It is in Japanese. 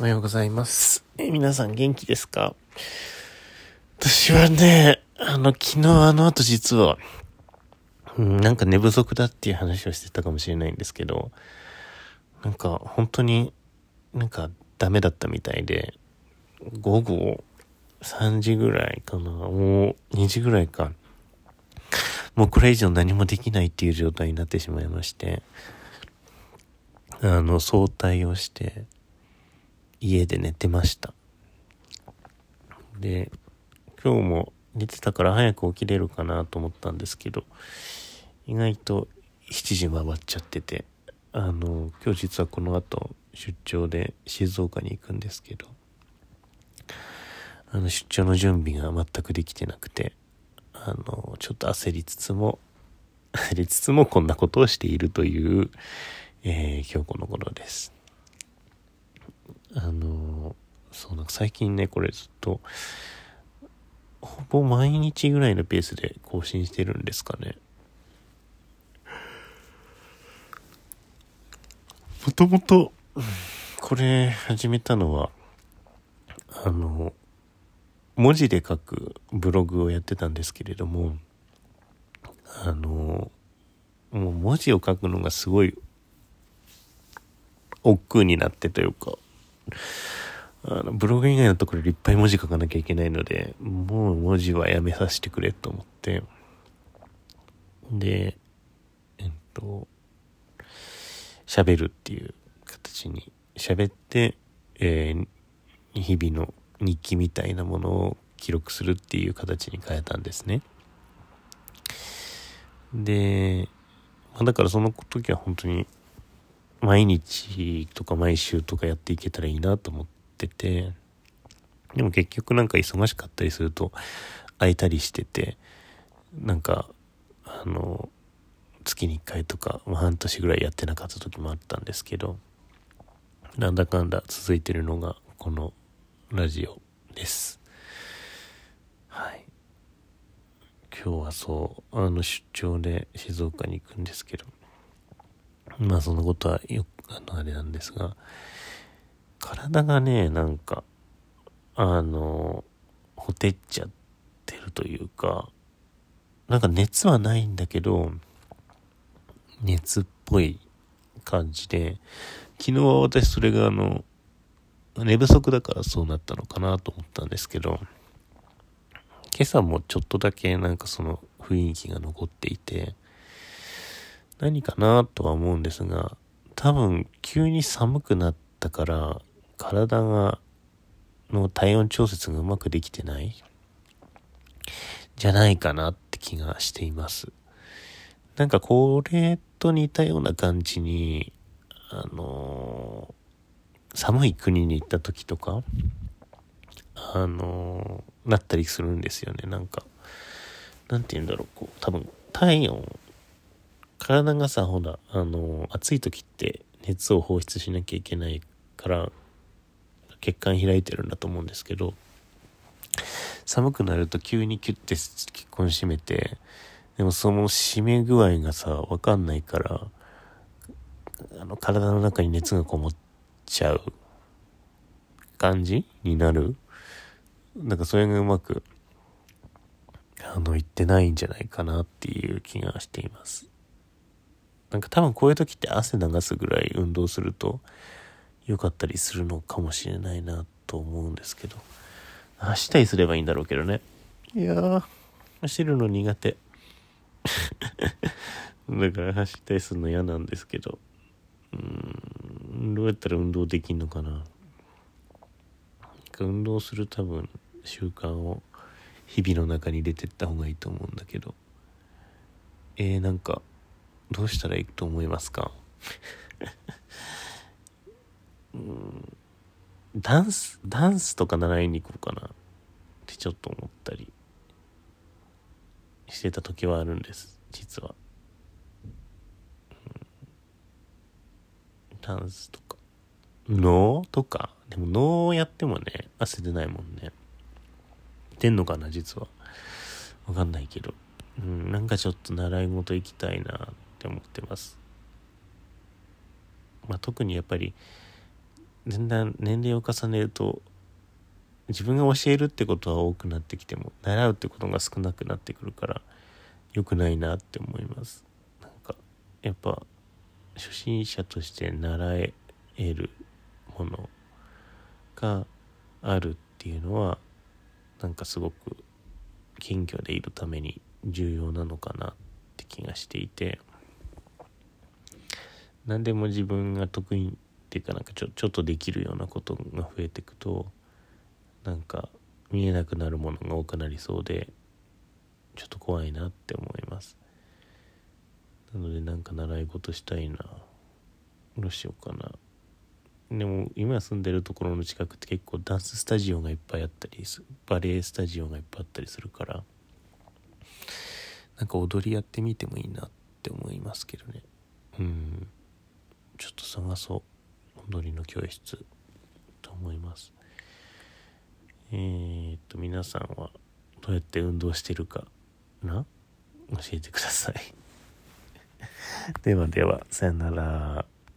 おはようございます。え、皆さん元気ですか？私はね、あの、昨日あの後実は、うん、なんか寝不足だっていう話をしてたかもしれないんですけど、なんか本当になんかダメだったみたいで、午後3時ぐらいかな、もう2時ぐらいか。もうこれ以上何もできないっていう状態になってしまいまして、あの、早退をして、家で寝てました。で、今日も寝てたから早く起きれるかなと思ったんですけど、意外と7時回っちゃってて、あの、今日実はこの後出張で静岡に行くんですけど、あの、出張の準備が全くできてなくて、あの、ちょっと焦りつつも、焦りつつもこんなことをしているという、えー今日この頃です。あの、そうなんか最近ね、これずっと、ほぼ毎日ぐらいのペースで更新してるんですかね。もともと、これ始めたのは、あの、文字で書くブログをやってたんですけれども、あの、もう文字を書くのがすごい億劫になってというか、あのブログ以外のところでいっぱい文字書かなきゃいけないので、もう文字はやめさせてくれと思って、で、えっと、喋るっていう形に、喋って、えー日々の日記みたいなものを記録するっていう形に変えたんですね。で、まあだからその時は本当に毎日とか毎週とかやっていけたらいいなと思ってて、でも結局なんか忙しかったりすると空いたりしてて、なんか、あの、月に1回とか、まあ、半年ぐらいやってなかった時もあったんですけど、なんだかんだ続いてるのがこのラジオです。はい。今日はそう、あの出張で静岡に行くんですけど、まあそのことはよく、あのあれなんですが、体がね、なんか、あの、ほてっちゃってるというか、なんか熱はないんだけど、熱っぽい感じで、昨日は私それがあの、寝不足だからそうなったのかなと思ったんですけど、今朝もちょっとだけなんかその雰囲気が残っていて、何かなとは思うんですが、多分急に寒くなったから、体が、の体温調節がうまくできてない？じゃないかなって気がしています。なんかこれと似たような感じに、あのー寒い国に行った時とか、あのーなったりするんですよね。なんか、なんて言うんだろう、こう、多分体温、体がさ、ほら、あの暑い時って熱を放出しなきゃいけないから、血管開いてるんだと思うんですけど、寒くなると急にキュッて結婚締めて、でもその締め具合がさ、わかんないから、あの、体の中に熱がこもっちゃう感じになるなんかそれがうまく、あの、いってないんじゃないかなっていう気がしています。なんか多分こういう時って汗流すぐらい運動すると良かったりするのかもしれないなと思うんですけど。走ったりすればいいんだろうけどね。いやー、走るの苦手。だから走ったりするの嫌なんですけど。うーん、どうやったら運動できんのかな。運動する多分習慣を日々の中に入れてった方がいいと思うんだけど。えー、なんか、どうしたらいいと思いますか？うんダンス、ダンスとか習いに行こうかなってちょっと思ったりしてた時はあるんです、実は。ダンスとか。能とか。でも能やってもね、汗出ないもんね。出んのかな、実は。わかんないけど。うん、なんかちょっと習い事行きたいなって思ってます。まあ、特にやっぱり、だんだん年齢を重ねると自分が教えるってことは多くなってきても習うってことが少なくなってくるから良くないなって思いますなんかやっぱ初心者として習えるものがあるっていうのはなんかすごく謙虚でいるために重要なのかなって気がしていて何でも自分が得意っていうかなんかちょちょっとできるようなことが増えていくとなんか見えなくなるものが多くなりそうでちょっと怖いなって思います。なのでなんか習い事したいな。どうしようかな。でも今住んでるところの近くって結構ダンススタジオがいっぱいあったりバレエスタジオがいっぱいあったりするからなんか踊りやってみてもいいなって思いますけどね。うん。ちょっと探そう。踊りの教室と思います。えー、っと皆さんはどうやって運動してるかな？教えてください。ではではさよなら。